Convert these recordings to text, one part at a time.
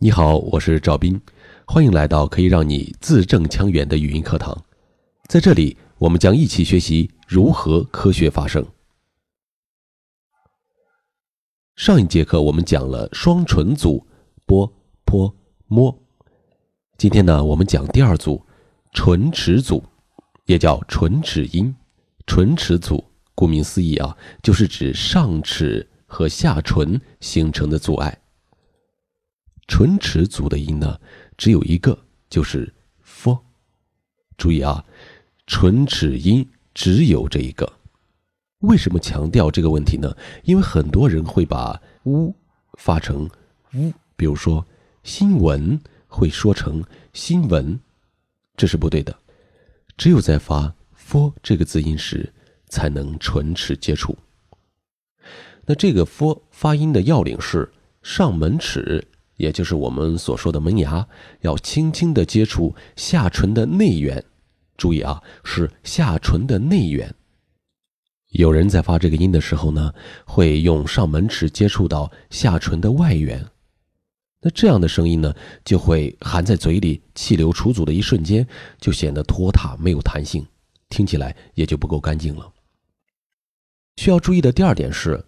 你好，我是赵斌，欢迎来到可以让你字正腔圆的语音课堂。在这里，我们将一起学习如何科学发声。上一节课我们讲了双唇组波、坡、摸，今天呢，我们讲第二组唇齿组，也叫唇齿音。唇齿组，顾名思义啊，就是指上齿和下唇形成的阻碍。唇齿组的音呢，只有一个，就是 f。注意啊，唇齿音只有这一个。为什么强调这个问题呢？因为很多人会把 u 发成呜比如说新闻会说成新闻，这是不对的。只有在发。f 这个字音时，才能唇齿接触。那这个 f 发音的要领是上门齿，也就是我们所说的门牙，要轻轻的接触下唇的内缘。注意啊，是下唇的内缘。有人在发这个音的时候呢，会用上门齿接触到下唇的外缘。那这样的声音呢，就会含在嘴里，气流出阻的一瞬间，就显得拖沓，没有弹性。听起来也就不够干净了。需要注意的第二点是，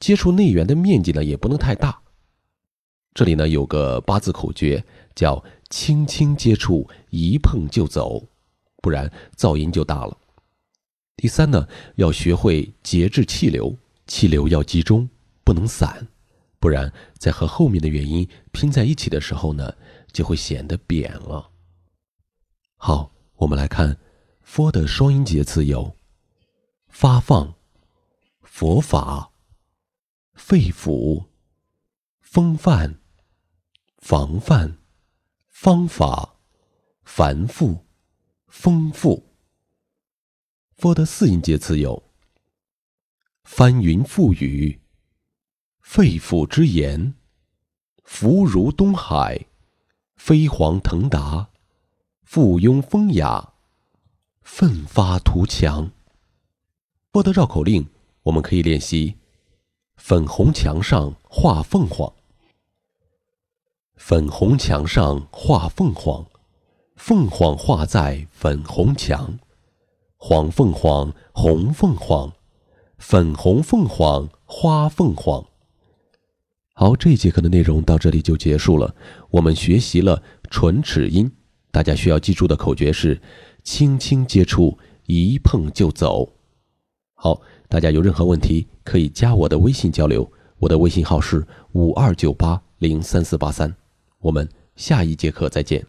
接触内缘的面积呢也不能太大。这里呢有个八字口诀，叫“轻轻接触，一碰就走”，不然噪音就大了。第三呢，要学会节制气流，气流要集中，不能散，不然在和后面的元音拼在一起的时候呢，就会显得扁了。好，我们来看。佛的双音节词有：发放、佛法、肺腑、风范、防范、方法、繁复、丰富。佛的四音节词有：翻云覆雨、肺腑之言、福如东海、飞黄腾达、附庸风雅。奋发图强。波的绕口令，我们可以练习：粉红墙上画凤凰，粉红墙上画凤凰，凤凰画在粉红墙，黄凤凰，红凤凰，粉红凤凰花凤凰。好，这节课的内容到这里就结束了。我们学习了唇齿音，大家需要记住的口诀是。轻轻接触，一碰就走。好，大家有任何问题可以加我的微信交流，我的微信号是五二九八零三四八三。我们下一节课再见。